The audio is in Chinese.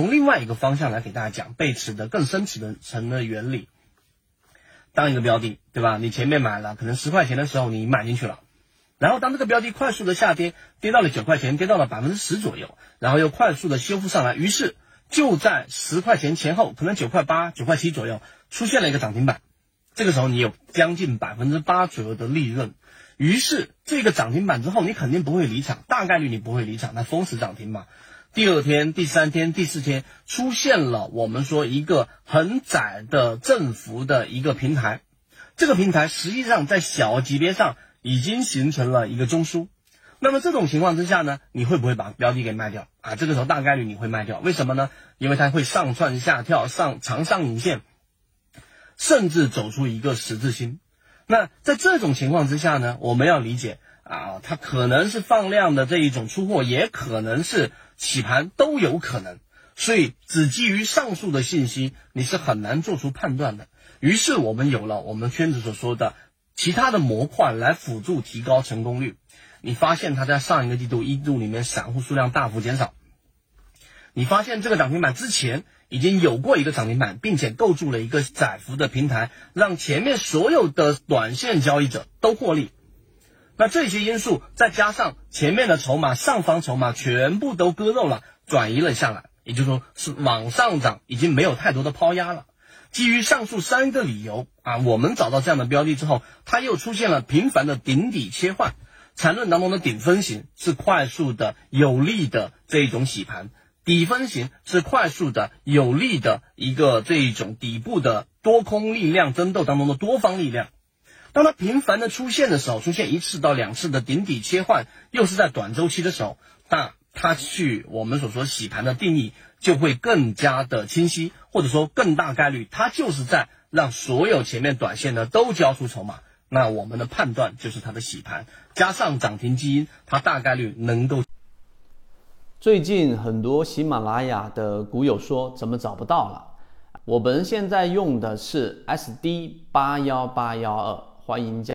从另外一个方向来给大家讲背驰的更深层的层的原理。当一个标的，对吧？你前面买了，可能十块钱的时候你买进去了，然后当这个标的快速的下跌，跌到了九块钱，跌到了百分之十左右，然后又快速的修复上来，于是就在十块钱前后，可能九块八、九块七左右出现了一个涨停板，这个时候你有将近百分之八左右的利润，于是这个涨停板之后，你肯定不会离场，大概率你不会离场，那封死涨停嘛。第二天、第三天、第四天出现了我们说一个很窄的振幅的一个平台，这个平台实际上在小级别上已经形成了一个中枢。那么这种情况之下呢，你会不会把标的给卖掉啊？这个时候大概率你会卖掉，为什么呢？因为它会上窜下跳，上长上影线，甚至走出一个十字星。那在这种情况之下呢，我们要理解啊，它可能是放量的这一种出货，也可能是。起盘都有可能，所以只基于上述的信息，你是很难做出判断的。于是我们有了我们圈子所说的其他的模块来辅助提高成功率。你发现它在上一个季度一度里面散户数量大幅减少，你发现这个涨停板之前已经有过一个涨停板，并且构筑了一个窄幅的平台，让前面所有的短线交易者都获利。那这些因素再加上前面的筹码，上方筹码全部都割肉了，转移了下来，也就是说是往上涨，已经没有太多的抛压了。基于上述三个理由啊，我们找到这样的标的之后，它又出现了频繁的顶底切换，缠论当中的顶分型是快速的有力的这一种洗盘，底分型是快速的有力的一个这一种底部的多空力量争斗当中的多方力量。当它频繁的出现的时候，出现一次到两次的顶底切换，又是在短周期的时候，那它去我们所说洗盘的定义就会更加的清晰，或者说更大概率，它就是在让所有前面短线呢都交出筹码。那我们的判断就是它的洗盘加上涨停基因，它大概率能够。最近很多喜马拉雅的股友说怎么找不到了？我们现在用的是 SD 八幺八幺二。欢迎加。